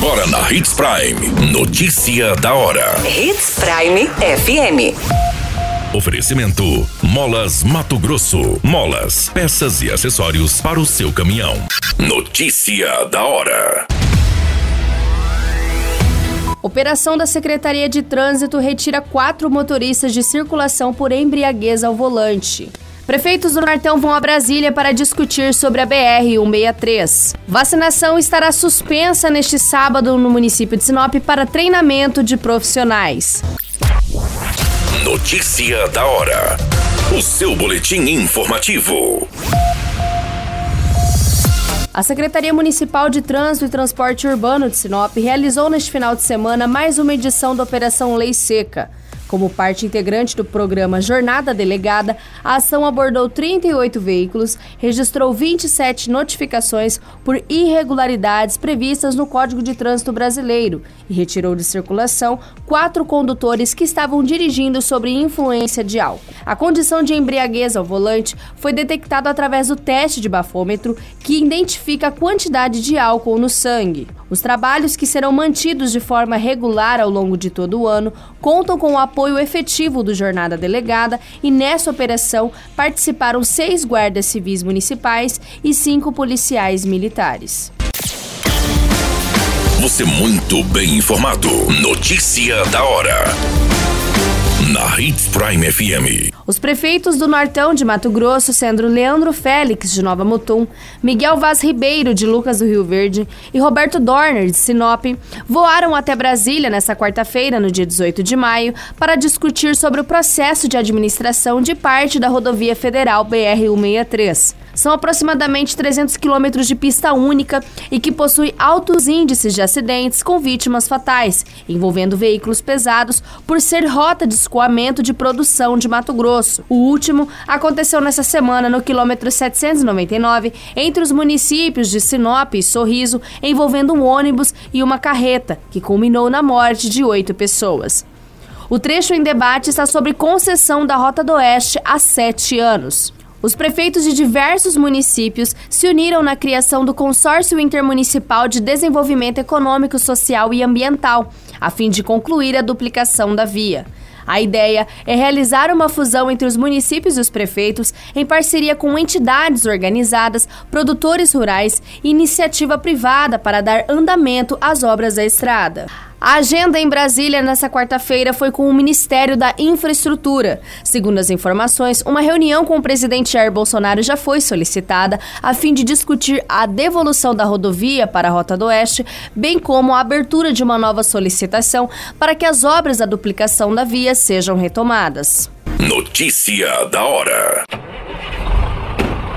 Agora na Hits Prime. Notícia da hora. Hits Prime FM. Oferecimento: Molas Mato Grosso. Molas, peças e acessórios para o seu caminhão. Notícia da hora. Operação da Secretaria de Trânsito retira quatro motoristas de circulação por embriaguez ao volante. Prefeitos do Nortão vão a Brasília para discutir sobre a BR-163. Vacinação estará suspensa neste sábado no município de Sinop para treinamento de profissionais. Notícia da hora. O seu boletim informativo. A Secretaria Municipal de Trânsito e Transporte Urbano de Sinop realizou neste final de semana mais uma edição da Operação Lei Seca. Como parte integrante do programa Jornada Delegada, a ação abordou 38 veículos, registrou 27 notificações por irregularidades previstas no Código de Trânsito Brasileiro e retirou de circulação quatro condutores que estavam dirigindo sob influência de álcool. A condição de embriaguez ao volante foi detectada através do teste de bafômetro, que identifica a quantidade de álcool no sangue. Os trabalhos, que serão mantidos de forma regular ao longo de todo o ano, contam com o apoio efetivo do Jornada Delegada e nessa operação participaram seis guardas civis municipais e cinco policiais militares. Você muito bem informado. Notícia da hora na Hits Prime FM. Os prefeitos do Nortão de Mato Grosso, sendo Leandro Félix, de Nova Mutum, Miguel Vaz Ribeiro, de Lucas do Rio Verde e Roberto Dorner, de Sinop, voaram até Brasília nesta quarta-feira, no dia 18 de maio, para discutir sobre o processo de administração de parte da rodovia federal BR-163. São aproximadamente 300 quilômetros de pista única e que possui altos índices de acidentes com vítimas fatais, envolvendo veículos pesados, por ser rota de escoamento de produção de Mato Grosso. O último aconteceu nessa semana no quilômetro 799, entre os municípios de Sinop e Sorriso, envolvendo um ônibus e uma carreta, que culminou na morte de oito pessoas. O trecho em debate está sobre concessão da Rota do Oeste há sete anos. Os prefeitos de diversos municípios se uniram na criação do Consórcio Intermunicipal de Desenvolvimento Econômico, Social e Ambiental, a fim de concluir a duplicação da via. A ideia é realizar uma fusão entre os municípios e os prefeitos em parceria com entidades organizadas, produtores rurais e iniciativa privada para dar andamento às obras da estrada. A agenda em Brasília nesta quarta-feira foi com o Ministério da Infraestrutura. Segundo as informações, uma reunião com o presidente Jair Bolsonaro já foi solicitada a fim de discutir a devolução da rodovia para a Rota do Oeste, bem como a abertura de uma nova solicitação para que as obras da duplicação da via sejam retomadas. Notícia da hora.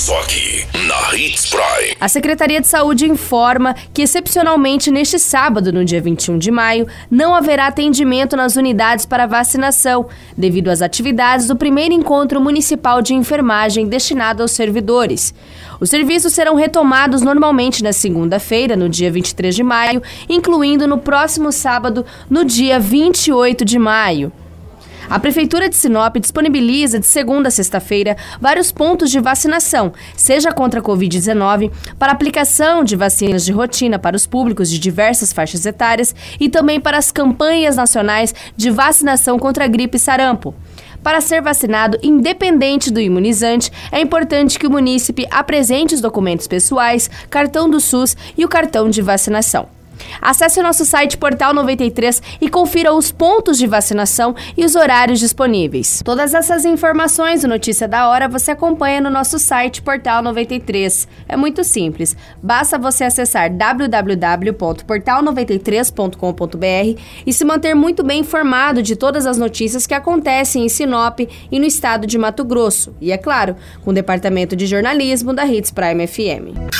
Só aqui, na Hits Prime. A Secretaria de Saúde informa que, excepcionalmente, neste sábado, no dia 21 de maio, não haverá atendimento nas unidades para vacinação, devido às atividades do primeiro encontro municipal de enfermagem destinado aos servidores. Os serviços serão retomados normalmente na segunda-feira, no dia 23 de maio, incluindo no próximo sábado, no dia 28 de maio. A Prefeitura de Sinop disponibiliza de segunda a sexta-feira vários pontos de vacinação, seja contra a Covid-19, para aplicação de vacinas de rotina para os públicos de diversas faixas etárias e também para as campanhas nacionais de vacinação contra a gripe e sarampo. Para ser vacinado, independente do imunizante, é importante que o munícipe apresente os documentos pessoais, cartão do SUS e o cartão de vacinação. Acesse o nosso site Portal 93 e confira os pontos de vacinação e os horários disponíveis. Todas essas informações do Notícia da Hora você acompanha no nosso site Portal 93. É muito simples. Basta você acessar www.portal93.com.br e se manter muito bem informado de todas as notícias que acontecem em Sinop e no estado de Mato Grosso. E é claro, com o departamento de jornalismo da Hits Prime FM.